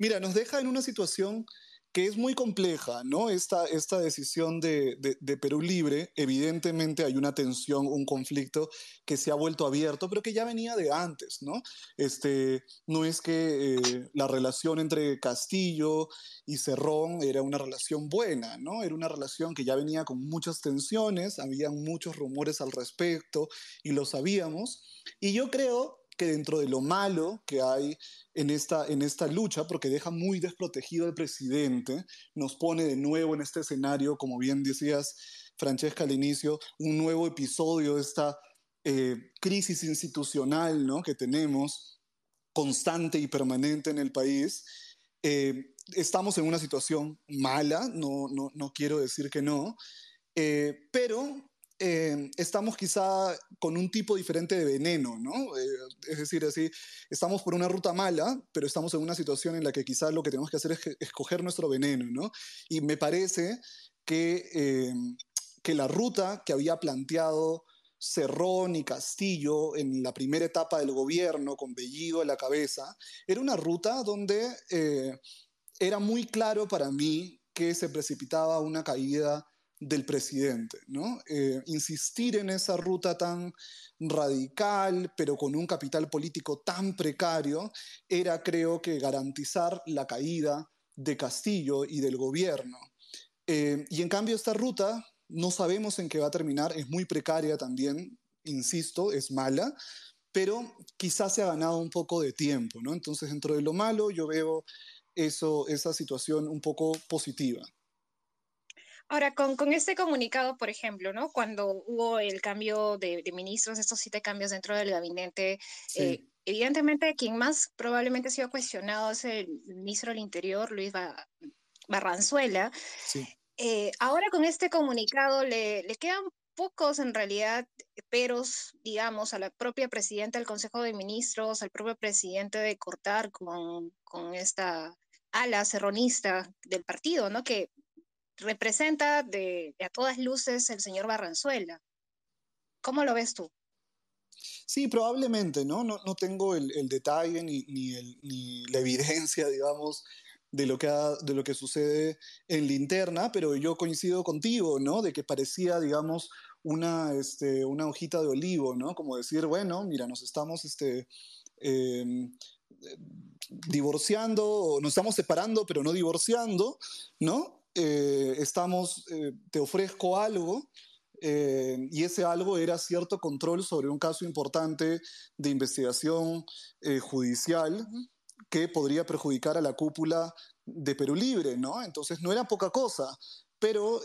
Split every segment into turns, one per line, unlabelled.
Mira, nos deja en una situación que es muy compleja, ¿no? Esta, esta decisión de, Perú Libre, evidentemente hay una tensión, un conflicto que se ha vuelto abierto, pero que ya venía de antes, ¿no? Este, no es que eh, la relación entre Castillo y Cerrón era una relación buena, ¿no? Era una relación que ya venía con muchas tensiones, había muchos rumores al respecto y lo sabíamos. Y yo creo que dentro de lo malo que hay en esta, en esta lucha, porque deja muy desprotegido al presidente, nos pone de nuevo en este escenario, como bien decías, Francesca, al inicio, un nuevo episodio de esta eh, crisis institucional ¿no? que tenemos, constante y permanente en el país. Eh, estamos en una situación mala, no, no, no quiero decir que no, eh, pero eh, estamos quizá con un tipo diferente de veneno, ¿no? Eh, es decir, así, estamos por una ruta mala, pero estamos en una situación en la que quizá lo que tenemos que hacer es escoger nuestro veneno, ¿no? Y me parece que, eh, que la ruta que había planteado Cerrón y Castillo en la primera etapa del gobierno, con Bellido a la cabeza, era una ruta donde era muy claro para mí que se precipitaba una caída del presidente, ¿no? Eh, insistir en esa ruta tan radical, pero con un capital político tan precario, era, creo que, garantizar la caída de Castillo y del gobierno. Eh, y en cambio, esta ruta no sabemos en qué va a terminar, es muy precaria también, insisto, es mala, pero quizás se ha ganado un poco de tiempo, ¿no? Entonces, dentro de lo malo, yo veo esa situación un poco positiva.
Ahora, con, con, este comunicado, por ejemplo, ¿no? Cuando hubo el cambio de, ministros, estos siete cambios dentro del gabinete, eh, evidentemente quien más probablemente ha sido cuestionado es el ministro del Interior, Luis Barranzuela. Eh, ahora con este comunicado le, le quedan pocos en realidad peros, digamos, a la propia presidenta del Consejo de Ministros, al propio presidente de cortar con, con esta ala serronista del partido, ¿no? Que representa de, a todas luces el señor Barranzuela. ¿Cómo lo ves tú?
Sí, probablemente, ¿no? No, tengo el, detalle ni, ni, la evidencia, digamos, de lo, que de lo que sucede en linterna, pero yo coincido contigo, ¿no? De que parecía, digamos, una, este, una hojita de olivo, ¿no? Como decir, bueno, mira, nos estamos este, em, divorciando, nos estamos separando, pero no divorciando, ¿no? Eh, estamos, eh, te ofrezco algo, eh, y ese algo era cierto control sobre un caso importante de investigación judicial que podría perjudicar a la cúpula de Perú Libre, ¿no? Entonces no era poca cosa, pero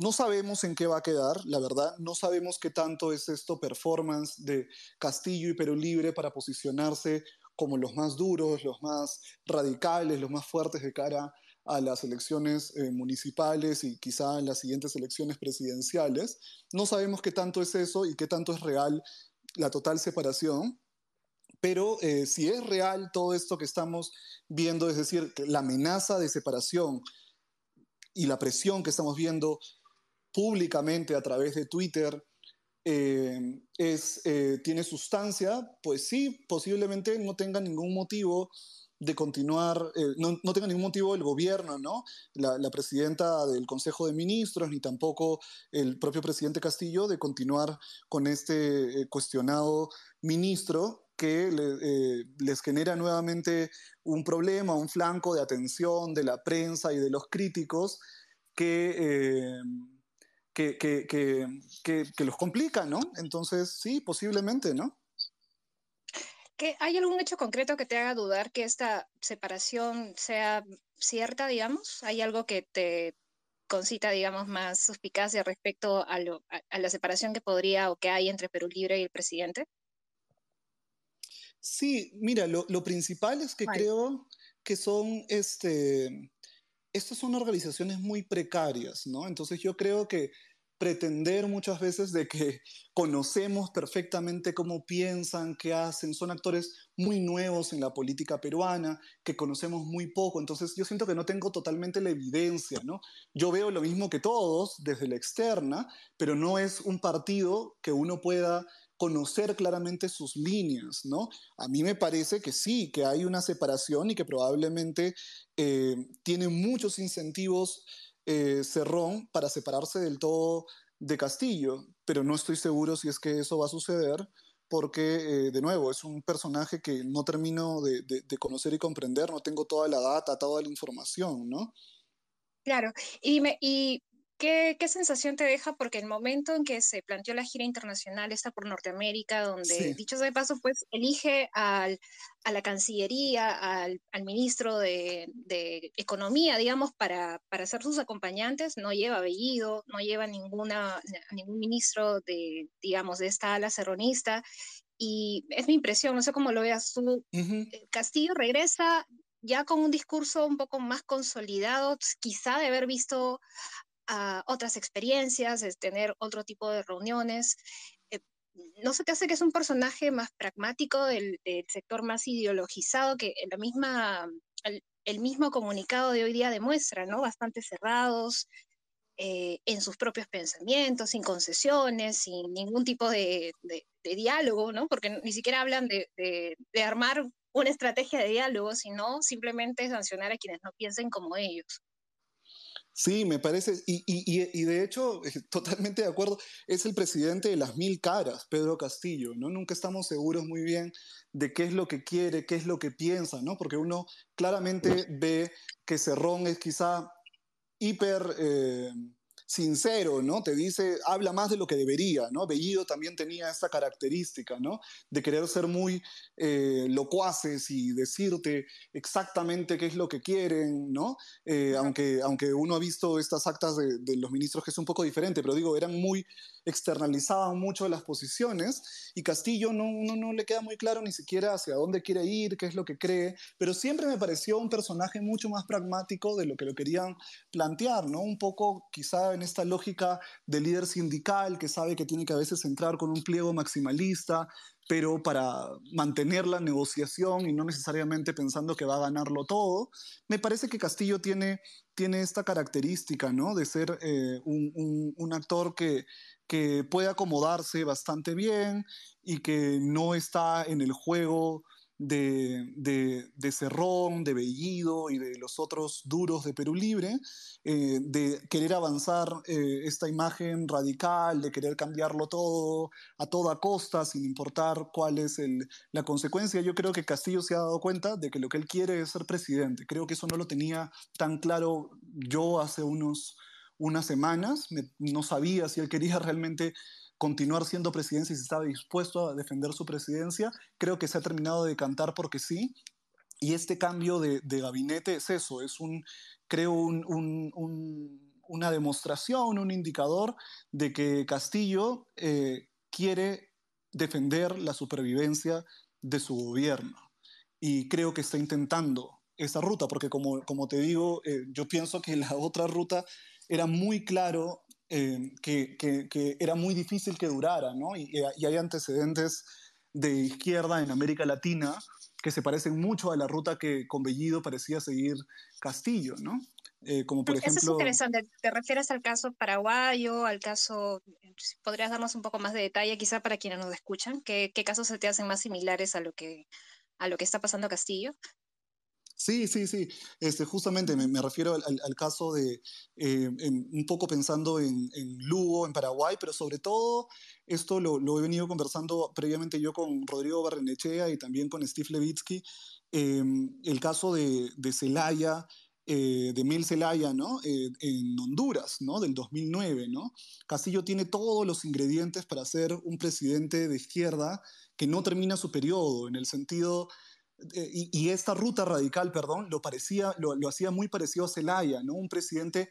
no sabemos en qué va a quedar, la verdad, no sabemos qué tanto es esto performance de Castillo y Perú Libre para posicionarse como los más duros, los más radicales, los más fuertes de cara a las elecciones eh, municipales y quizá en las siguientes elecciones presidenciales. No sabemos qué tanto es eso y qué tanto es real la total separación, pero eh, si es real todo esto que estamos viendo, es decir, la amenaza de separación y la presión que estamos viendo públicamente a través de Twitter, eh, es, tiene sustancia, pues sí, posiblemente no tenga ningún motivo de continuar, eh, no, no, tenga ningún motivo el gobierno, ¿no? La, presidenta del Consejo de Ministros, ni tampoco el propio presidente Castillo, de continuar con este eh, cuestionado ministro que eh, les genera nuevamente un problema, un flanco de atención de la prensa y de los críticos que, que, que, que los complica, ¿no? Entonces, sí, posiblemente, ¿no?
¿Hay algún hecho concreto que te haga dudar que esta separación sea cierta, digamos? ¿Hay algo que te concita, digamos, más suspicacia respecto a, la separación que podría o que hay entre Perú Libre y el presidente?
Sí, mira, lo, principal es que creo que son, este, estas son organizaciones muy precarias, ¿no? Entonces yo creo que pretender muchas veces de que conocemos perfectamente cómo piensan, qué hacen. Son actores muy nuevos en la política peruana, que conocemos muy poco. Entonces yo siento que no tengo totalmente la evidencia, ¿no? Yo veo lo mismo que todos desde la externa, pero no es un partido que uno pueda conocer claramente sus líneas, ¿no? A mí me parece que sí, que hay una separación y que probablemente eh, tiene muchos incentivos eh, Cerrón para separarse del todo de Castillo, pero no estoy seguro si es que eso va a suceder porque, eh, de nuevo, es un personaje que no termino de, conocer y comprender, no tengo toda la data, toda la información, ¿no?
Claro, y, me, y ¿Qué, sensación te deja? Porque el momento en que se planteó la gira internacional está por Norteamérica, donde, dicho sea de paso, pues elige a la Cancillería, al, ministro de, Economía, digamos, para, para ser sus acompañantes, no lleva apellido, no lleva ninguna, ningún ministro de, digamos, de esta ala serronista, y es mi impresión, no sé cómo lo veas tú, eh, Castillo regresa ya con un discurso un poco más consolidado, quizá de haber visto otras experiencias, es tener otro tipo de reuniones. Eh, ¿No se te hace que es un personaje más pragmático del, sector más ideologizado que la misma, el, mismo comunicado de hoy día demuestra, ¿no? Bastante cerrados eh, en sus propios pensamientos, sin concesiones, sin ningún tipo de, diálogo, ¿no? Porque ni siquiera hablan de, de armar una estrategia de diálogo, sino simplemente sancionar a quienes no piensen como ellos.
Sí, me parece, y, de hecho, totalmente de acuerdo, es el presidente de las mil caras, Pedro Castillo, ¿no? Nunca estamos seguros muy bien de qué es lo que quiere, qué es lo que piensa, ¿no? Porque uno claramente ve que Cerrón es quizá hiper... Eh, sincero, ¿no? Te dice, habla más de lo que debería, ¿no? Bellido también tenía esa característica, ¿no? De querer ser muy eh, locuaces y decirte exactamente qué es lo que quieren, ¿no? Eh, aunque, aunque uno ha visto estas actas de, de, los ministros que es un poco diferente, pero digo, eran muy, externalizaban mucho las posiciones y Castillo no, no, no le queda muy claro ni siquiera hacia dónde quiere ir, qué es lo que cree, pero siempre me pareció un personaje mucho más pragmático de lo que lo querían plantear, ¿no? Un poco quizá en esta lógica de líder sindical que sabe que tiene que a veces entrar con un pliego maximalista, pero para mantener la negociación y no necesariamente pensando que va a ganarlo todo. Me parece que Castillo tiene, tiene esta característica, ¿no? De ser eh, un, un, actor que, que puede acomodarse bastante bien y que no está en el juego de, de, Cerrón, de Bellido y de los otros duros de Perú Libre, eh, de querer avanzar eh, esta imagen radical, de querer cambiarlo todo a toda costa, sin importar cuál es la consecuencia. Yo creo que Castillo se ha dado cuenta de que lo que él quiere es ser presidente. Creo que eso no lo tenía tan claro yo hace unos, unas semanas. no sabía si él quería realmente continuar siendo presidencia y si estaba dispuesto a defender su presidencia. Creo que se ha terminado de cantar porque sí. Y este cambio de, gabinete es eso, es un, creo, una demostración, un indicador de que Castillo eh, quiere defender la supervivencia de su gobierno. Y creo que está intentando esa ruta, porque como, como te digo, eh, yo pienso que la otra ruta era muy claro eh, que, que, era muy difícil que durara, ¿no? Y, y, hay antecedentes de izquierda en América Latina que se parecen mucho a la ruta que con Bellido parecía seguir Castillo, ¿no?
Eh, como por ejemplo... Eso es interesante. ¿Te refieres al caso paraguayo, al caso... ¿Podrías darnos un poco más de detalle quizá para quienes nos escuchan? ¿Qué, qué casos se te hacen más similares a lo que, a lo que está pasando Castillo?
Sí, sí, sí. Este, justamente me, refiero al, caso de, eh, un poco pensando en, Lugo, en Paraguay, pero sobre todo esto lo, he venido conversando previamente yo con Rodrigo Barrenechea y también con Steve Levitsky, em, el caso de, Celaya, eh, de Mel Zelaya, ¿no? Eh, en Honduras, ¿no? Del 2009, ¿no? Castillo tiene todos los ingredientes para ser un presidente de izquierda que no termina su periodo, en el sentido eh, y, esta ruta radical, perdón, lo, parecía, lo, hacía muy parecido a Zelaya, ¿no? Un presidente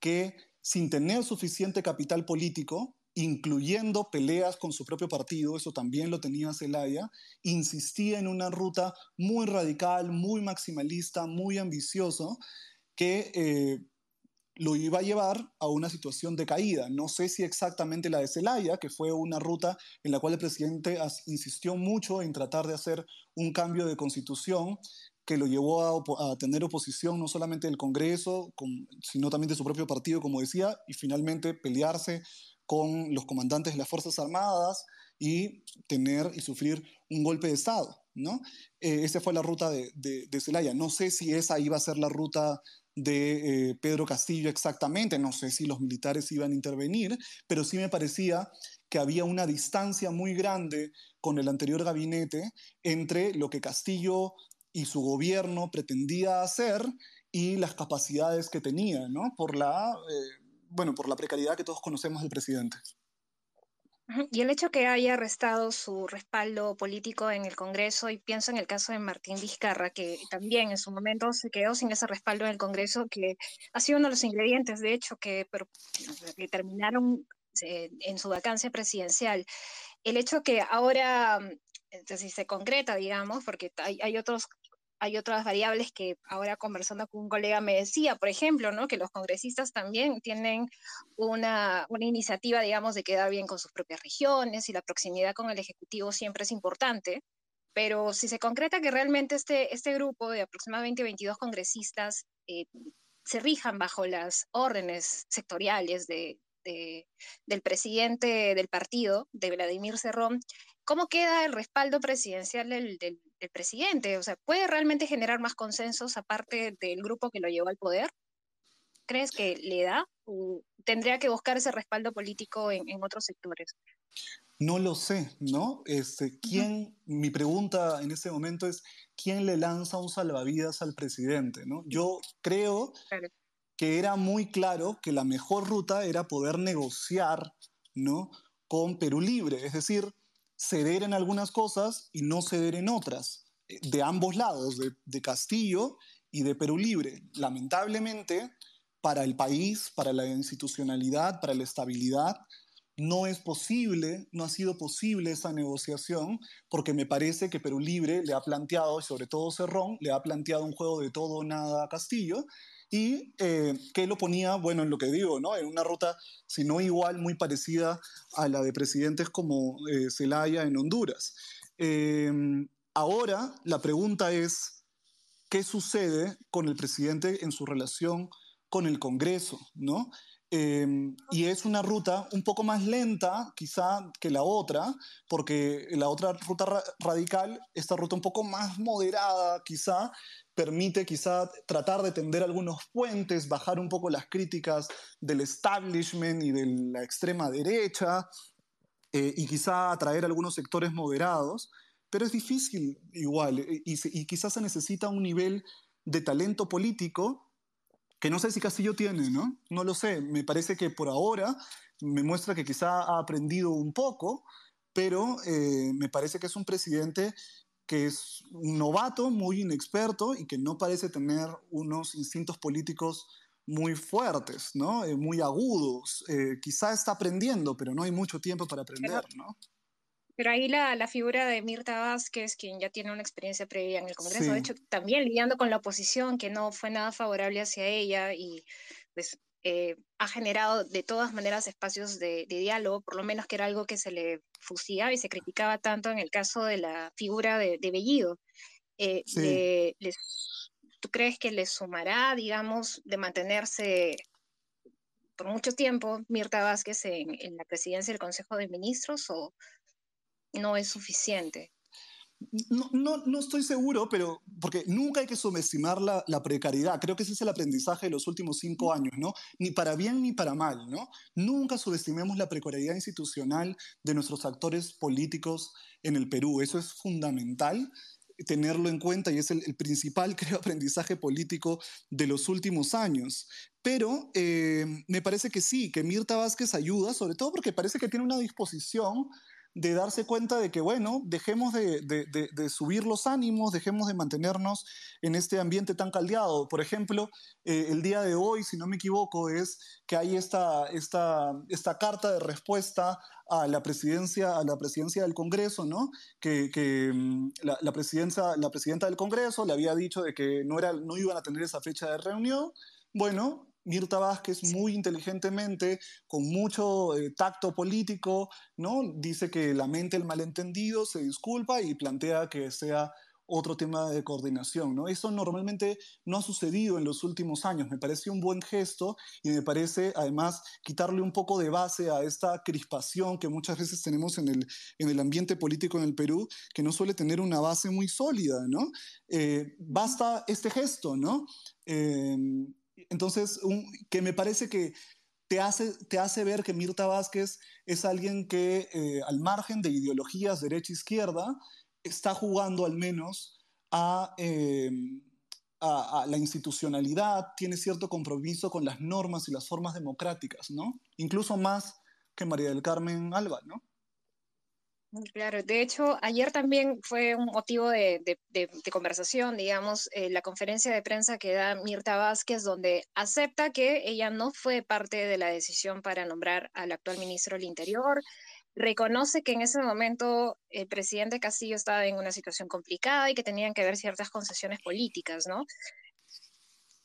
que sin tener suficiente capital político, incluyendo peleas con su propio partido, eso también lo tenía Zelaya, insistía en una ruta muy radical, muy maximalista, muy ambicioso, que eh, lo iba a llevar a una situación de caída. No sé si exactamente la de Celaya, que fue una ruta en la cual el presidente insistió mucho en tratar de hacer un cambio de constitución que lo llevó a, tener oposición no solamente del Congreso, sino también de su propio partido, como decía, y finalmente pelearse con los comandantes de las Fuerzas Armadas y tener y sufrir un golpe de Estado. ¿no? Eh, esa fue la ruta de, de, Celaya. No sé si esa iba a ser la ruta de eh, Pedro Castillo exactamente, no sé si los militares iban a intervenir, pero sí me parecía que había una distancia muy grande con el anterior gabinete entre lo que Castillo y su gobierno pretendía hacer y las capacidades que tenía, ¿no? Por la, eh, bueno, por la precariedad que todos conocemos del presidente.
Y el hecho que haya arrestado su respaldo político en el Congreso, y pienso en el caso de Martín Vizcarra, que también en su momento se quedó sin ese respaldo en el Congreso, que ha sido uno de los ingredientes, de hecho, que, que terminaron eh, en su vacancia presidencial. El hecho que ahora, si se concreta, digamos, porque hay, hay otros hay otras variables que ahora conversando con un colega me decía, por ejemplo, ¿no? que los congresistas también tienen una, una, iniciativa, digamos, de quedar bien con sus propias regiones y la proximidad con el Ejecutivo siempre es importante, pero si se concreta que realmente este, este grupo de aproximadamente 22 congresistas eh, se rijan bajo las órdenes sectoriales de, del presidente del partido, de Vladimir Cerrón, ¿cómo queda el respaldo presidencial del, del el presidente? O sea, ¿puede realmente generar más consensos aparte del grupo que lo llevó al poder? ¿Crees que le da o tendría que buscar ese respaldo político en, otros sectores?
No lo sé, ¿no? Este, ¿quién, Mi pregunta en ese momento es, ¿quién le lanza un salvavidas al presidente? ¿no? Yo creo que era muy claro que la mejor ruta era poder negociar ¿no? con Perú Libre, es decir, ceder en algunas cosas y no ceder en otras, eh, de ambos lados, de, Castillo y de Perú Libre. Lamentablemente, para el país, para la institucionalidad, para la estabilidad, no es posible, no ha sido posible esa negociación, porque me parece que Perú Libre le ha planteado, y sobre todo Cerrón, le ha planteado un juego de todo o nada a Castillo, y eh, que lo ponía, bueno, en lo que digo, ¿no? En una ruta, si no igual, muy parecida a la de presidentes como eh, Zelaya en Honduras. Em, ahora, la pregunta es, ¿qué sucede con el presidente en su relación con el Congreso, ¿no? Em, y es una ruta un poco más lenta, quizá, que la otra, porque la otra ruta radical, esta ruta un poco más moderada, quizá, permite quizá tratar de tender algunos puentes, bajar un poco las críticas del establishment y de la extrema derecha, eh, y quizá atraer algunos sectores moderados, pero es difícil igual, y, y quizás se necesita un nivel de talento político que no sé si Castillo tiene, ¿no? No lo sé, me parece que por ahora me muestra que quizá ha aprendido un poco, pero eh, me parece que es un presidente que es un novato, muy inexperto y que no parece tener unos instintos políticos muy fuertes, ¿no? Eh, muy agudos. Eh, quizá está aprendiendo, pero no hay mucho tiempo para aprender, ¿no?
Pero ahí la, la, figura de Mirta Vázquez, quien ya tiene una experiencia previa en el Congreso, de hecho, también lidiando con la oposición, que no fue nada favorable hacia ella y pues eh, ha generado de todas maneras espacios de, de, diálogo, por lo menos que era algo que se le fustigaba y se criticaba tanto en el caso de la figura de, de Bellido. Eh, ¿Tú crees que le sumará, digamos, de mantenerse por mucho tiempo Mirta Vázquez en, en la presidencia del Consejo de Ministros o no es suficiente.
No, no, no, estoy seguro, pero porque nunca hay que subestimar la, la, precariedad. Creo que ese es el aprendizaje de los últimos cinco años, ¿no? Ni para bien ni para mal, ¿no? Nunca subestimemos la precariedad institucional de nuestros actores políticos en el Perú. Eso es fundamental tenerlo en cuenta y es el, el principal, creo, aprendizaje político de los últimos años. Pero eh, me parece que sí, que Mirta Vázquez ayuda, sobre todo porque parece que tiene una disposición de darse cuenta de que, bueno, dejemos de, subir los ánimos, dejemos de mantenernos en este ambiente tan caldeado. Por ejemplo, eh, el día de hoy, si no me equivoco, es que hay esta, esta, esta carta de respuesta a la presidencia, a la presidencia del Congreso, ¿no? Que, mm, la, la, presidencia, la presidenta del Congreso le había dicho de que no, era, no iban a tener esa fecha de reunión. Bueno, Mirta Vázquez muy inteligentemente, con mucho eh, tacto político, ¿no? Dice que lamenta el malentendido, se disculpa y plantea que sea otro tema de coordinación, ¿no? Eso normalmente no ha sucedido en los últimos años. Me parece un buen gesto y me parece, además, quitarle un poco de base a esta crispación que muchas veces tenemos en el, en el ambiente político en el Perú, que no suele tener una base muy sólida, ¿no? Eh, basta este gesto, ¿no? Eh, entonces, que me parece que te hace, te hace ver que Mirta Vázquez es alguien que, eh, al margen de ideologías derecha-izquierda, está jugando al menos em, a, a, la institucionalidad, tiene cierto compromiso con las normas y las formas democráticas, ¿no? Incluso más que María del Carmen Alba, ¿no?
Claro, de hecho, ayer también fue un motivo de, conversación, digamos, eh, la conferencia de prensa que da Mirta Vázquez, donde acepta que ella no fue parte de la decisión para nombrar al actual ministro del Interior, reconoce que en ese momento el presidente Castillo estaba en una situación complicada y que tenían que haber ciertas concesiones políticas, ¿no?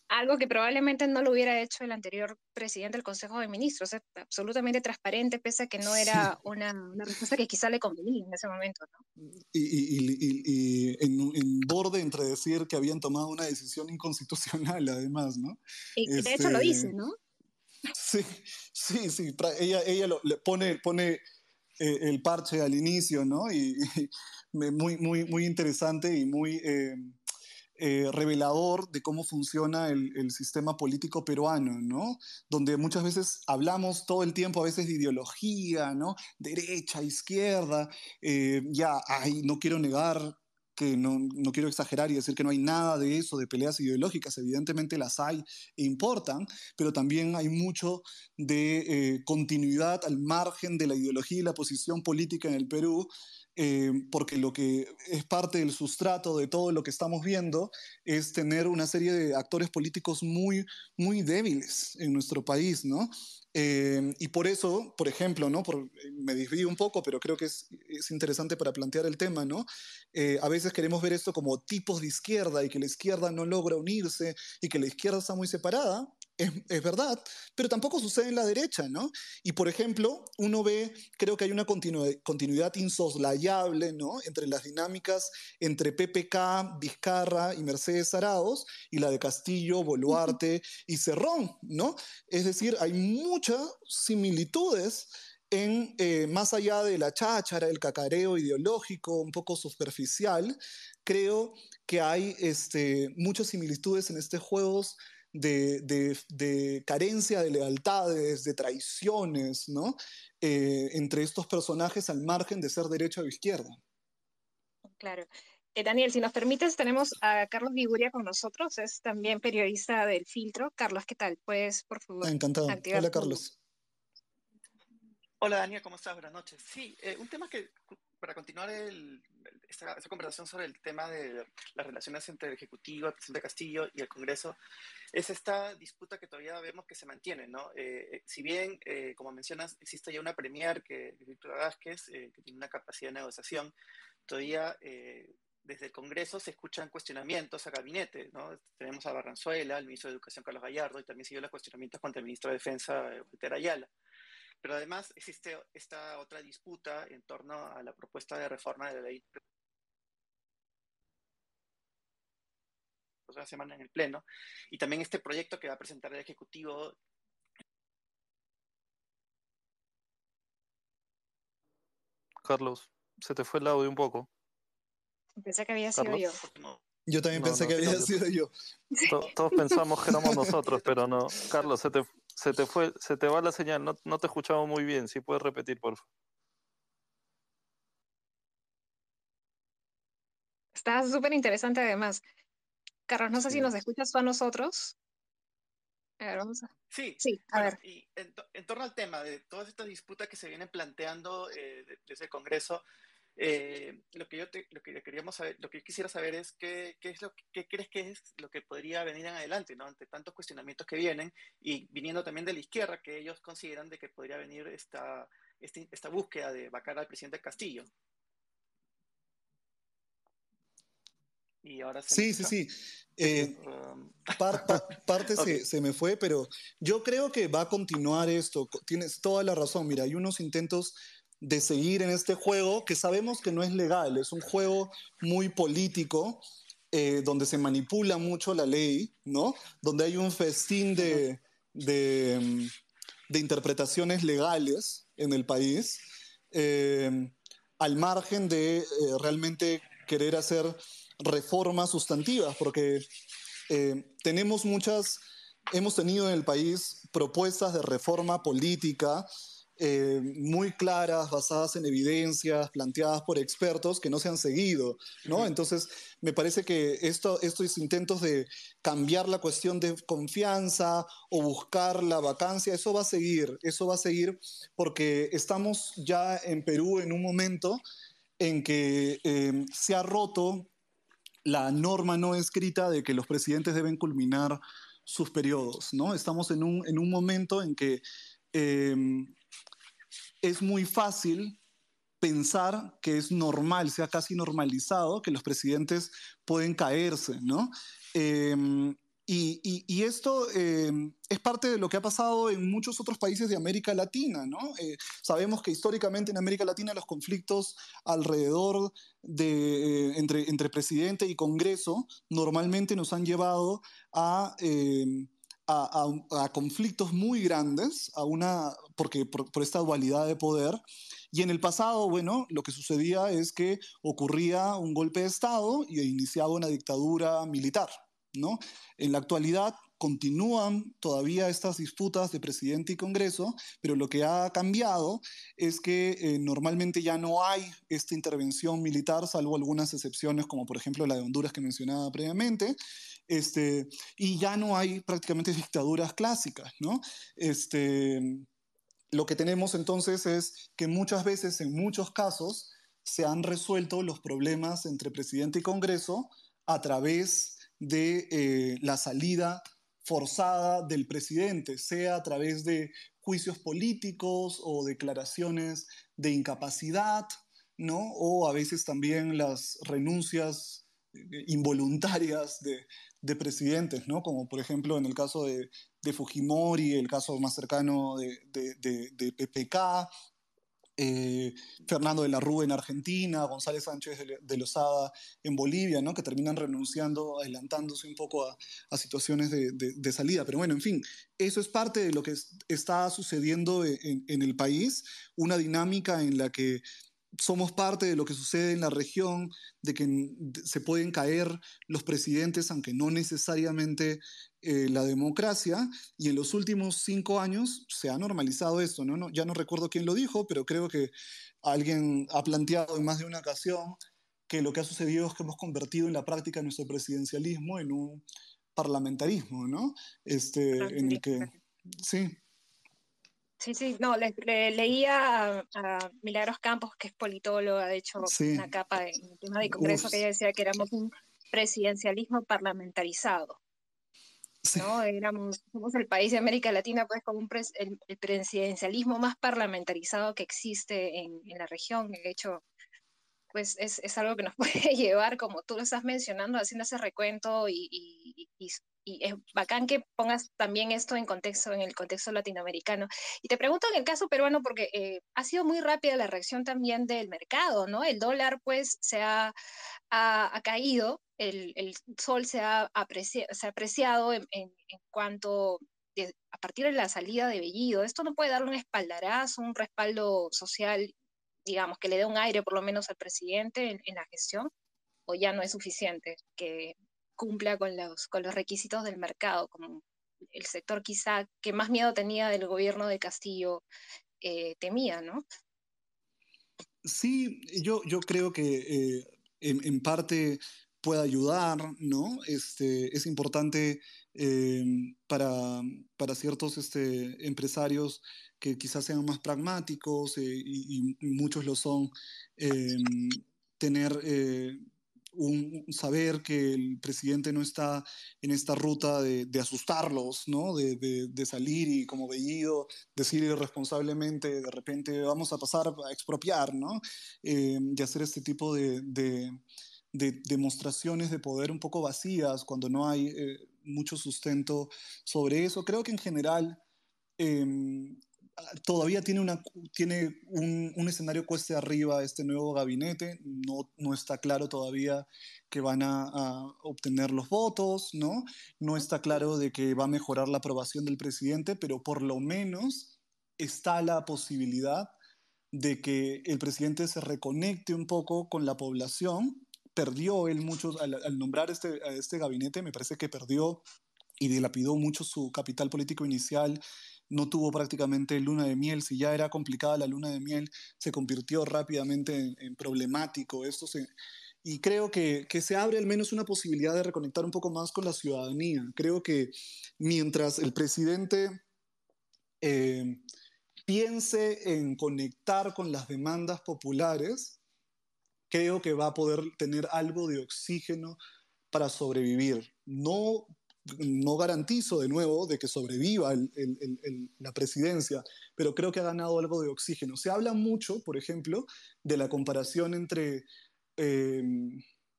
Algo que probablemente no lo hubiera hecho el anterior presidente del Consejo de Ministros, es absolutamente transparente, pese a que no era una, una, respuesta que quizá le convenía en ese momento. ¿no?
Y, y, y, en, borde entre decir que habían tomado una decisión inconstitucional, además, ¿no?
Y de hecho lo dice, ¿no?
Sí, sí, sí, ella, ella lo, le pone, pone eh, el parche al inicio, ¿no? Y, muy, muy, muy interesante y muy... Eh, eh, revelador de cómo funciona el, sistema político peruano, ¿no? Donde muchas veces hablamos todo el tiempo a veces de ideología, ¿no? Derecha, izquierda, eh, ya, ay, no quiero negar que no, no, quiero exagerar y decir que no hay nada de eso, de peleas ideológicas, evidentemente las hay e importan, pero también hay mucho de eh, continuidad al margen de la ideología y la posición política en el Perú, eh, porque lo que es parte del sustrato de todo lo que estamos viendo es tener una serie de actores políticos muy, muy débiles en nuestro país, ¿no? Eh, y por eso, por ejemplo, ¿no? Por, me desvío un poco, pero creo que es, es interesante para plantear el tema, ¿no? Eh, a veces queremos ver esto como tipos de izquierda y que la izquierda no logra unirse y que la izquierda está muy separada, es, verdad, pero tampoco sucede en la derecha, ¿no? Y por ejemplo, uno ve, creo que hay una continuidad insoslayable, ¿no? Entre las dinámicas entre PPK, Vizcarra y Mercedes Araos y la de Castillo, Boluarte y Cerrón, ¿no? Es decir, hay muchas similitudes en, eh, más allá de la cháchara, el cacareo ideológico, un poco superficial, creo que hay este, muchas similitudes en estos juegos de, carencia de lealtades, de traiciones, ¿no? Eh, entre estos personajes al margen de ser derecha o izquierda.
Claro. Eh, Daniel, si nos permites, tenemos a Carlos Viguria con nosotros, es también periodista del Filtro. Carlos, ¿qué tal? Pues, por favor.
Ah, encantado. Hola, Carlos.
Hola, Daniel, ¿cómo estás? Buenas noches. Sí, eh, un tema que para continuar esta, conversación sobre el tema de las relaciones entre el Ejecutivo, el presidente Castillo y el Congreso, es esta disputa que todavía vemos que se mantiene, ¿no? Eh, eh, si bien, eh, como mencionas, existe ya una premier que Víctor Vázquez, que tiene una capacidad de negociación, todavía desde el Congreso se escuchan cuestionamientos a gabinete, ¿no? Tenemos a Barranzuela, el ministro de Educación Carlos Gallardo, y también siguió los cuestionamientos contra el ministro de Defensa, Walter Ayala. Pero además existe esta otra disputa en torno a la propuesta de reforma de la ley una semana en el Pleno, y también este proyecto que va a presentar el Ejecutivo.
Carlos, se te fue el audio un poco.
Pensé que había sido yo.
Yo también pensé que había sido yo.
todos pensamos que éramos nosotros, pero no. Carlos, se te, se te fue, se te va la señal, no, no te escuchamos muy bien, si puedes repetir, por favor.
Está súper interesante además. Carlos, no sé si nos escuchas tú a nosotros.
A ver, vamos a... Sí, sí a ver. Y en, torno al tema de todas estas disputas que se vienen planteando eh, desde el Congreso, eh, lo, que yo lo que queríamos saber, lo que yo quisiera saber es qué, qué es lo qué crees que es lo que podría venir en adelante, ¿no? Ante tantos cuestionamientos que vienen y viniendo también de la izquierda, que ellos consideran de que podría venir esta, este, esta búsqueda de vacar al presidente Castillo. y ahora se
Sí, sí, sí. Eh, um, parte se, se, me fue, pero yo creo que va a continuar esto. Tienes toda la razón. Mira, hay unos intentos de seguir en este juego que sabemos que no es legal, es un juego muy político. Eh, donde se manipula mucho la ley, ¿no? Donde hay un festín de, de, mm, interpretaciones legales en el país, eh, al margen de eh, realmente querer hacer reformas sustantivas, porque tenemos muchas, hemos tenido en el país propuestas de reforma política eh, muy claras, basadas en evidencias, planteadas por expertos que no se han seguido, ¿no? Entonces, me parece que esto, estos intentos de cambiar la cuestión de confianza o buscar la vacancia, eso va a seguir, eso va a seguir porque estamos ya en Perú en un momento en que eh, se ha roto la norma no escrita de que los presidentes deben culminar sus periodos, ¿no? Estamos en un, en un momento en que eh, es muy fácil pensar que es normal, sea casi normalizado, que los presidentes pueden caerse, ¿no? Em, y, esto em, es parte de lo que ha pasado en muchos otros países de América Latina, ¿no? Eh, sabemos que históricamente en América Latina los conflictos alrededor de, eh, entre, entre presidente y Congreso normalmente nos han llevado a a, conflictos muy grandes, a una, porque por, esta dualidad de poder. Y en el pasado, bueno, lo que sucedía es que ocurría un golpe de Estado y iniciaba una dictadura militar, ¿no? En la actualidad continúan todavía estas disputas de presidente y Congreso, pero lo que ha cambiado es que eh, normalmente ya no hay esta intervención militar, salvo algunas excepciones, como por ejemplo la de Honduras que mencionaba previamente, este, y ya no hay prácticamente dictaduras clásicas, ¿no? Este, lo que tenemos entonces es que muchas veces, en muchos casos, se han resuelto los problemas entre presidente y Congreso a través de eh, la salida forzada del presidente, sea a través de juicios políticos o declaraciones de incapacidad, ¿no? O a veces también las renuncias eh, involuntarias de, de presidentes, ¿no? Como por ejemplo en el caso de, de Fujimori, el caso más cercano de, de, de PPK, eh, Fernando de la Rúa en Argentina, González Sánchez de, Lozada en Bolivia, ¿no? que terminan renunciando, adelantándose un poco a, situaciones de, salida. Pero bueno, en fin, eso es parte de lo que está sucediendo en, en el país, una dinámica en la que somos parte de lo que sucede en la región, de que se pueden caer los presidentes, aunque no necesariamente eh, la democracia, y en los últimos cinco años se ha normalizado esto, ¿no? Ya no recuerdo quién lo dijo, pero creo que alguien ha planteado en más de una ocasión que lo que ha sucedido es que hemos convertido en la práctica nuestro presidencialismo en un parlamentarismo, ¿no? Este, en el que... Sí.
Sí, sí, no, le, leía a, Milagros Campos, que es politóloga, de hecho, una capa en el tema de Congreso, que ella decía que éramos un presidencialismo parlamentarizado. ¿no? Éramos, somos el país de América Latina, pues, como un el, presidencialismo más parlamentarizado que existe en, en, la región. De hecho, pues es, es, algo que nos puede llevar, como tú lo estás mencionando, haciendo ese recuento y, y, y, y es bacán que pongas también esto en contexto, en el contexto latinoamericano. Y te pregunto en el caso peruano, porque eh, ha sido muy rápida la reacción también del mercado, ¿no? El dólar, pues, se ha, ha, caído, el, el, sol se ha, apreciado, se ha apreciado en, en, en cuanto de, a partir de la salida de Bellido. Esto no puede darle un espaldarazo, un respaldo social, digamos, que le dé un aire por lo menos al presidente en, en la gestión, o ya no es suficiente que cumpla con los, con los requisitos del mercado, como el sector quizá que más miedo tenía del gobierno de Castillo eh, temía, ¿no?
Sí, yo, yo creo que eh, en, parte puede ayudar, ¿no? Este, es importante eh, para, para, ciertos este, empresarios que quizás sean más pragmáticos y, muchos lo son, tener un, saber que el presidente no está en esta ruta de, de asustarlos, ¿no? De, de, de, salir y como veído decir irresponsablemente, de repente vamos a pasar a expropiar, ¿no? Eh, de hacer este tipo de, de demostraciones de poder un poco vacías, cuando no hay eh, mucho sustento sobre eso. Creo que en general em, todavía tiene, una, tiene un, un, escenario cueste arriba este nuevo gabinete, no, no está claro todavía que van a, obtener los votos, ¿no? No está claro de que va a mejorar la aprobación del presidente, pero por lo menos está la posibilidad de que el presidente se reconecte un poco con la población. Perdió él muchos, al, al nombrar este, a este gabinete, me parece que perdió y dilapidó mucho su capital político inicial no tuvo prácticamente luna de miel, si ya era complicada la luna de miel, se convirtió rápidamente en, problemático. Esto se, y creo que, que, se abre al menos una posibilidad de reconectar un poco más con la ciudadanía. Creo que mientras el presidente eh, piense en conectar con las demandas populares, creo que va a poder tener algo de oxígeno para sobrevivir. No no garantizo de nuevo de que sobreviva la presidencia, pero creo que ha ganado algo de oxígeno. Se habla mucho, por ejemplo, de la comparación entre eh,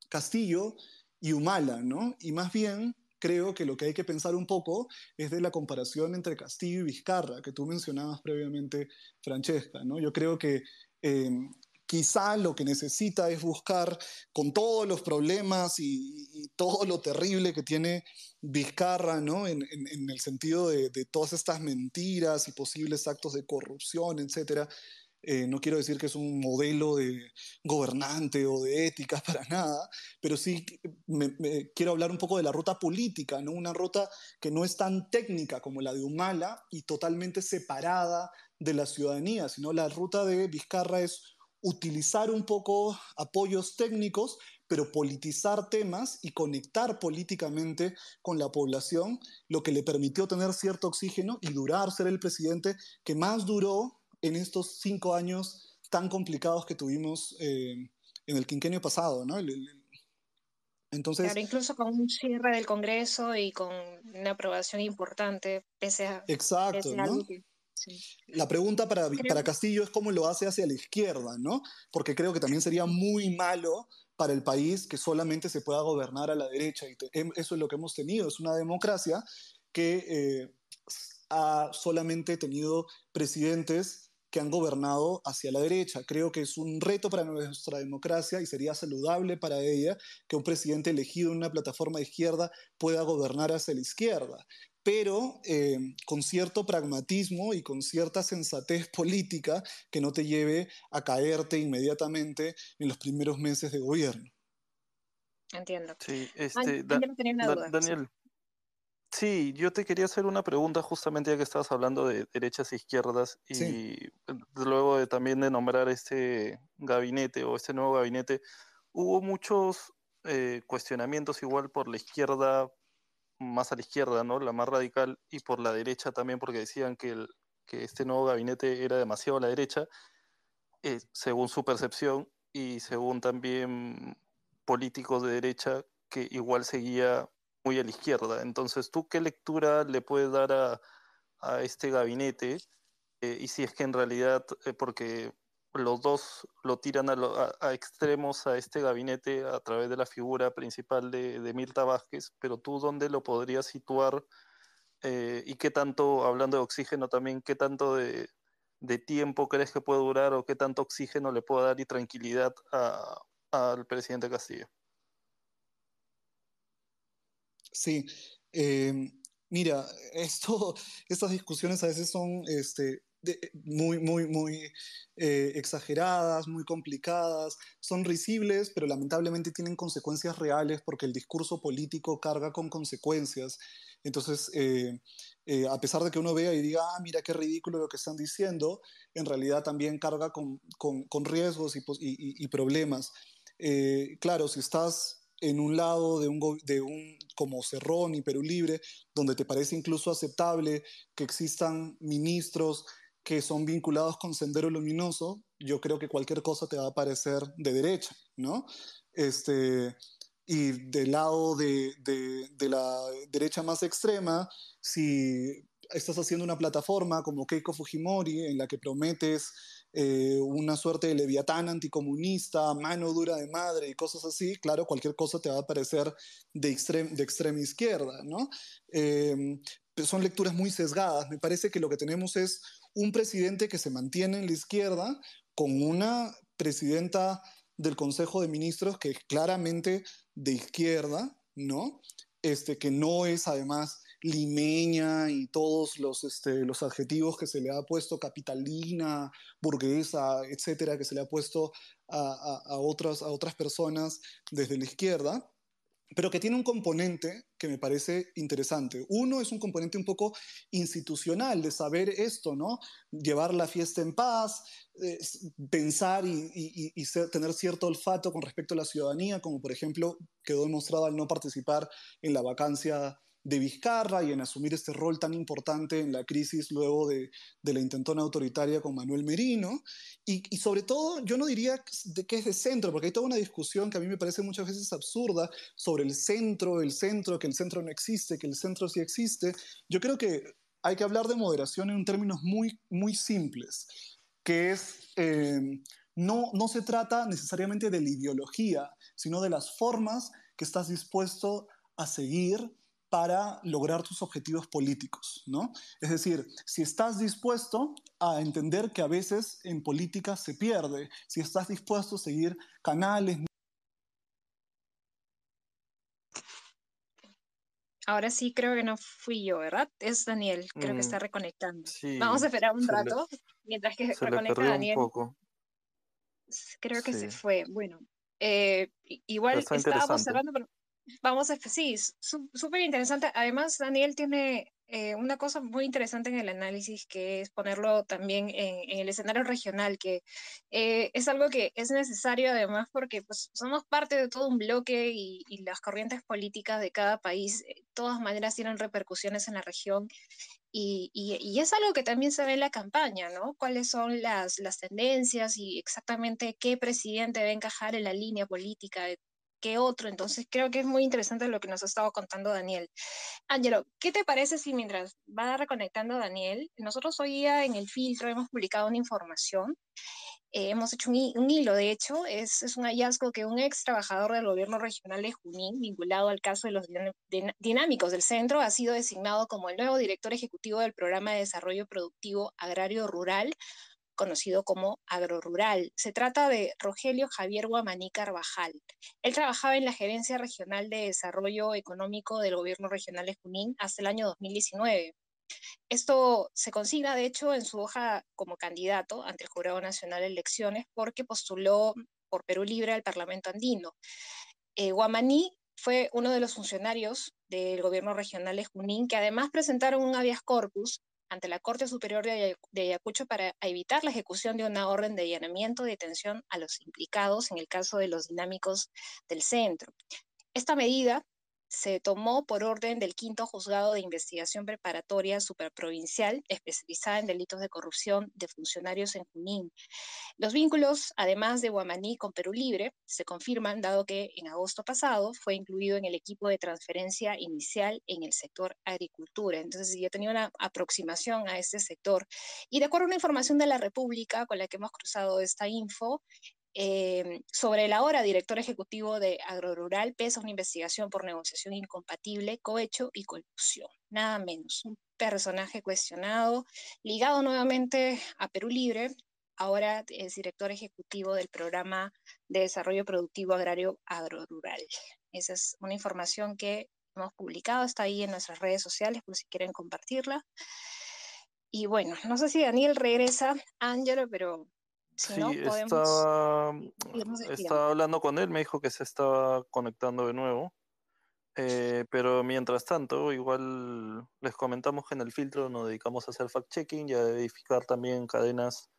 Castillo y Humala, ¿no? Y más bien creo que lo que hay que pensar un poco es de la comparación entre Castillo y Vizcarra, que tú mencionabas previamente, Francesca, ¿no? Yo creo que eh, quizá lo que necesita es buscar con todos los problemas y, y todo lo terrible que tiene Vizcarra, ¿no? En, en, en el sentido de, de, todas estas mentiras y posibles actos de corrupción, etcétera. Eh, no quiero decir que es un modelo de gobernante o de ética para nada, pero sí me, me, quiero hablar un poco de la ruta política, ¿no? Una ruta que no es tan técnica como la de Humala y totalmente separada de la ciudadanía, sino la ruta de Vizcarra es utilizar un poco apoyos técnicos, pero politizar temas y conectar políticamente con la población, lo que le permitió tener cierto oxígeno y durar, ser el presidente que más duró en estos cinco años tan complicados que tuvimos eh, en el quinquenio pasado, ¿no? El, el,
entonces, claro, incluso con un cierre del Congreso y con una aprobación importante, pese a...
Exacto, pese a ¿no? Sí. La pregunta para, para, Castillo es cómo lo hace hacia la izquierda, ¿no? Porque creo que también sería muy malo para el país que solamente se pueda gobernar a la derecha. Y te, em, eso es lo que hemos tenido, es una democracia que eh, ha solamente tenido presidentes que han gobernado hacia la derecha. Creo que es un reto para nuestra democracia y sería saludable para ella que un presidente elegido en una plataforma de izquierda pueda gobernar hacia la izquierda pero eh, con cierto pragmatismo y con cierta sensatez política que no te lleve a caerte inmediatamente en los primeros meses de gobierno.
Entiendo.
Sí, este, da, da, Daniel. Sí, yo te quería hacer una pregunta justamente ya que estabas hablando de derechas e izquierdas y sí. luego de también de nombrar este gabinete o este nuevo gabinete, hubo muchos eh, cuestionamientos igual por la izquierda más a la izquierda, ¿no? La más radical, y por la derecha también, porque decían que, el, que este nuevo gabinete era demasiado a la derecha, eh, según su percepción y según también políticos de derecha que igual seguía muy a la izquierda. Entonces, ¿tú qué lectura le puedes dar a, a este gabinete? Eh, y si es que en realidad, eh, porque los dos lo tiran a, lo, a, extremos a este gabinete a través de la figura principal de, de Vázquez, pero tú dónde lo podrías situar eh, y qué tanto, hablando de oxígeno también, qué tanto de, tiempo crees que puede durar o qué tanto oxígeno le puede dar y tranquilidad al presidente Castillo.
Sí, eh, mira, esto, estas discusiones a veces son este, de, muy, muy, muy eh, exageradas, muy complicadas, son risibles, pero lamentablemente tienen consecuencias reales porque el discurso político carga con consecuencias. Entonces, eh, eh, a pesar de que uno vea y diga, ah, mira qué ridículo lo que están diciendo, en realidad también carga con, con, con riesgos y, y, y problemas. Eh, claro, si estás en un lado de un, de un como Cerrón y Perú Libre, donde te parece incluso aceptable que existan ministros que son vinculados con Sendero Luminoso, yo creo que cualquier cosa te va a parecer de derecha, ¿no? Este, y del lado de, de, de, la derecha más extrema, si estás haciendo una plataforma como Keiko Fujimori en la que prometes eh, una suerte de leviatán anticomunista, mano dura de madre y cosas así, claro, cualquier cosa te va a parecer de, de extrema izquierda, ¿no? Em, son lecturas muy sesgadas. Me parece que lo que tenemos es un presidente que se mantiene en la izquierda con una presidenta del Consejo de Ministros que es claramente de izquierda, ¿no? Este, que no es además limeña y todos los, este, los adjetivos que se le ha puesto, capitalina, burguesa, etcétera, que se le ha puesto a, a, otras, a otras personas desde la izquierda, pero que tiene un componente que me parece interesante. Uno es un componente un poco institucional de saber esto, ¿no? Llevar la fiesta en paz, pensar y, tener cierto olfato con respecto a la ciudadanía, como por ejemplo quedó demostrado al no participar en la vacancia de Vizcarra y en asumir este rol tan importante en la crisis luego de, la intentona autoritaria con Manuel Merino. Y, sobre todo, yo no diría de que es de centro, porque hay toda una discusión que a mí me parece muchas veces absurda sobre el centro, el centro, que el centro no existe, que el centro sí existe. Yo creo que hay que hablar de moderación en términos muy, muy simples, que es... Eh, no, no se trata necesariamente de la ideología, sino de las formas que estás dispuesto a seguir para lograr tus objetivos políticos, ¿no? Es decir, si estás dispuesto a entender que a veces en política se pierde, si estás dispuesto a seguir canales.
Ahora sí creo que no fui yo, ¿verdad? Es Daniel, creo que está mm, reconectando. Vamos a esperar un rato mientras que se reconecta Daniel. Un poco. Creo que se fue. Bueno, eh, igual estábamos cerrando, pero Vamos a, sí, súper interesante. Además, Daniel tiene eh, una cosa muy interesante en el análisis que es ponerlo también en, el escenario regional, que eh, es algo que es necesario además porque pues, somos parte de todo un bloque y, las corrientes políticas de cada país, eh, de todas maneras, tienen repercusiones en la región. Y, y, es algo que también se ve en la campaña, ¿no? ¿Cuáles son las, las tendencias y exactamente qué presidente debe encajar en la línea política de que otro. Entonces creo que es muy interesante lo que nos ha estado contando Daniel. Ángelo, ¿qué te parece si mientras va reconectando Daniel, nosotros hoy día en el filtro hemos publicado una información, eh, hemos hecho un, hilo, de hecho, es, es, un hallazgo que un ex trabajador del gobierno regional de Junín, vinculado al caso de los dinámicos del centro, ha sido designado como el nuevo director ejecutivo del programa de desarrollo productivo agrario rural conocido como agrorural. Se trata de Rogelio Javier Guamaní Carvajal. Él trabajaba en la Gerencia Regional de Desarrollo Económico del Gobierno Regional de Junín hasta el año 2019. Esto se consigna, de hecho, en su hoja como candidato ante el Jurado Nacional de Elecciones porque postuló por Perú Libre al Parlamento andino. Eh, Guamaní fue uno de los funcionarios del gobierno regional de Junín que además presentaron un habeas corpus ante la Corte Superior de, Ayacucho para evitar la ejecución de una orden de allanamiento y detención a los implicados en el caso de los dinámicos del centro. Esta medida se tomó por orden del quinto juzgado de investigación preparatoria superprovincial especializada en delitos de corrupción de funcionarios en Junín. Los vínculos, además de Guamaní con Perú Libre, se confirman dado que en agosto pasado fue incluido en el equipo de transferencia inicial en el sector agricultura. Entonces ya tenía una aproximación a este sector. Y de acuerdo a una información de la República con la que hemos cruzado esta info, eh, sobre el ahora director ejecutivo de Agrorural pesa una investigación por negociación incompatible, cohecho y corrupción. Nada menos. Un personaje cuestionado, ligado nuevamente a Perú Libre, ahora es director ejecutivo del programa de desarrollo productivo agrario agrorural. Esa es una información que hemos publicado, está ahí en nuestras redes sociales por si quieren compartirla. Y bueno, no sé si Daniel regresa, Ángelo, pero
sí, estaba, estaba, hablando con él, me dijo que se estaba conectando de nuevo. Eh, pero mientras tanto, igual les comentamos que en el filtro nos dedicamos a hacer fact-checking y a verificar también cadenas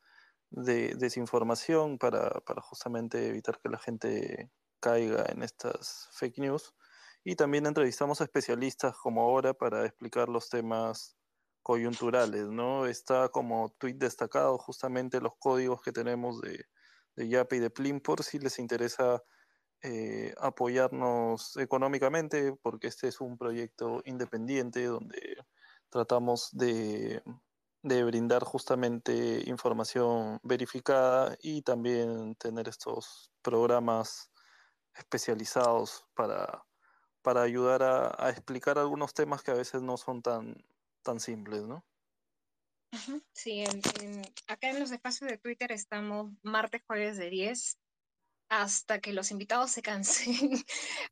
de desinformación para, para justamente evitar que la gente caiga en estas fake news. Y también entrevistamos a especialistas como ahora para explicar los temas coyunturales, ¿no? Está como tweet destacado justamente los códigos que tenemos de, de Yape y de Plim por si les interesa eh, apoyarnos económicamente, porque este es un proyecto independiente donde tratamos de de brindar justamente información verificada y también tener estos programas especializados para, para ayudar a, explicar algunos temas que a veces no son tan, tan simples, ¿no?
Sí, acá en los espacios de Twitter estamos martes, jueves de 10 hasta que los invitados se cansen.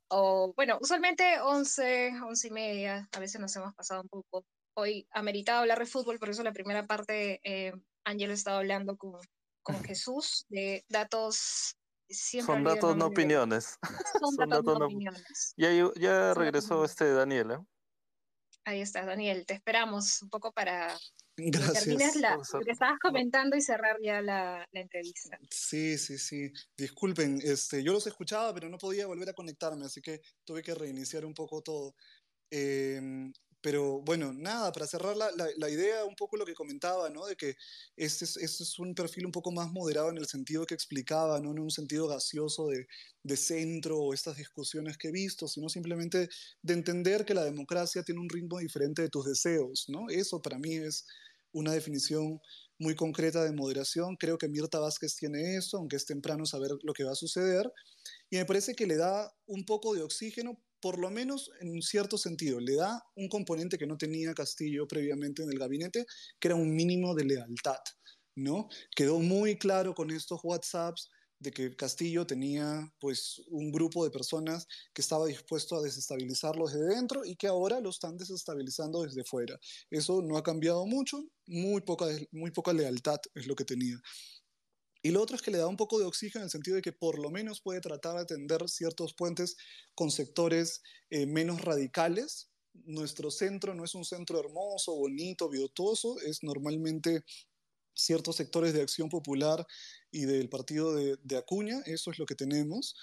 o bueno, usualmente 11, 11 y media, a veces nos hemos pasado un poco. Hoy ameritado hablar de fútbol, por eso la primera parte, eh, Ángel estaba hablando con, con Jesús de datos
son datos, no opiniones.
Son, datos, no opiniones.
Ya, ya regresó este Daniel, ¿eh?
Ahí está, Daniel. Te esperamos un poco para
Gracias.
que la, lo que estabas comentando y cerrar ya la, la, entrevista.
Sí, sí, sí. Disculpen, este, yo los escuchaba, pero no podía volver a conectarme, así que tuve que reiniciar un poco todo. Eh, pero bueno, nada, para cerrar la, la, idea, un poco lo que comentaba, ¿no? De que este es, este es, un perfil un poco más moderado en el sentido que explicaba, no en un sentido gaseoso de, de centro o estas discusiones que he visto, sino simplemente de entender que la democracia tiene un ritmo diferente de tus deseos, ¿no? Eso para mí es una definición muy concreta de moderación. Creo que Mirta Vázquez tiene eso, aunque es temprano saber lo que va a suceder. Y me parece que le da un poco de oxígeno por lo menos en un cierto sentido, le da un componente que no tenía Castillo previamente en el gabinete, que era un mínimo de lealtad, ¿no? Quedó muy claro con estos WhatsApps de que Castillo tenía pues un grupo de personas que estaba dispuesto a desestabilizarlos desde dentro y que ahora lo están desestabilizando desde fuera. Eso no ha cambiado mucho, muy poca, muy poca lealtad es lo que tenía. Y lo otro es que le da un poco de oxígeno en el sentido de que por lo menos puede tratar de atender ciertos puentes con sectores eh, menos radicales. Nuestro centro no es un centro hermoso, bonito, virtuoso, es normalmente ciertos sectores de acción popular y del partido de, de Acuña, eso es lo que tenemos.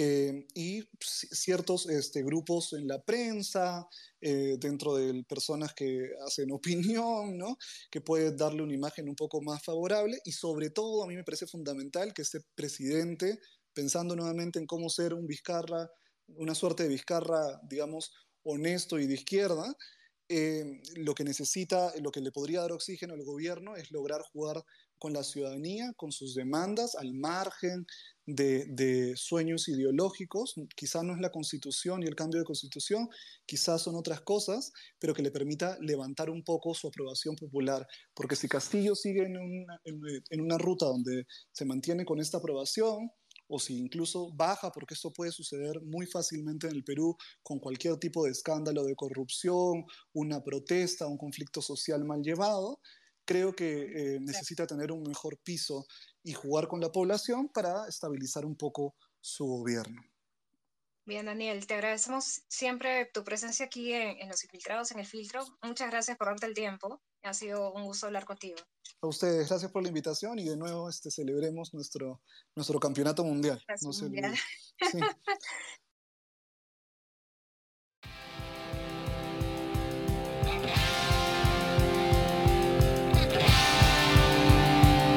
Eh, y ciertos este, grupos en la prensa, eh, dentro de personas que hacen opinión, ¿no? que pueden darle una imagen un poco más favorable y sobre todo a mí me parece fundamental que este presidente, pensando nuevamente en cómo ser un Vizcarra, una suerte de Vizcarra, digamos, honesto y de izquierda, eh, lo que necesita, lo que le podría dar oxígeno al gobierno es lograr jugar con la ciudadanía, con sus demandas, al margen de, sueños ideológicos. Quizás no es la constitución y el cambio de constitución, quizás son otras cosas, pero que le permita levantar un poco su aprobación popular. Porque si Castillo sigue en una, en una ruta donde se mantiene con esta aprobación, o si incluso baja, porque esto puede suceder muy fácilmente en el Perú con cualquier tipo de escándalo de corrupción, una protesta, un conflicto social mal llevado, creo que eh, necesita tener un mejor piso y jugar con la población para estabilizar un poco su gobierno.
Bien, Daniel, te agradecemos siempre tu presencia aquí en, Los Infiltrados, en el filtro. Muchas gracias por darte el tiempo. Ha sido un gusto hablar contigo.
A ustedes, gracias por la invitación y de nuevo este, celebremos nuestro, nuestro campeonato mundial.
mundial.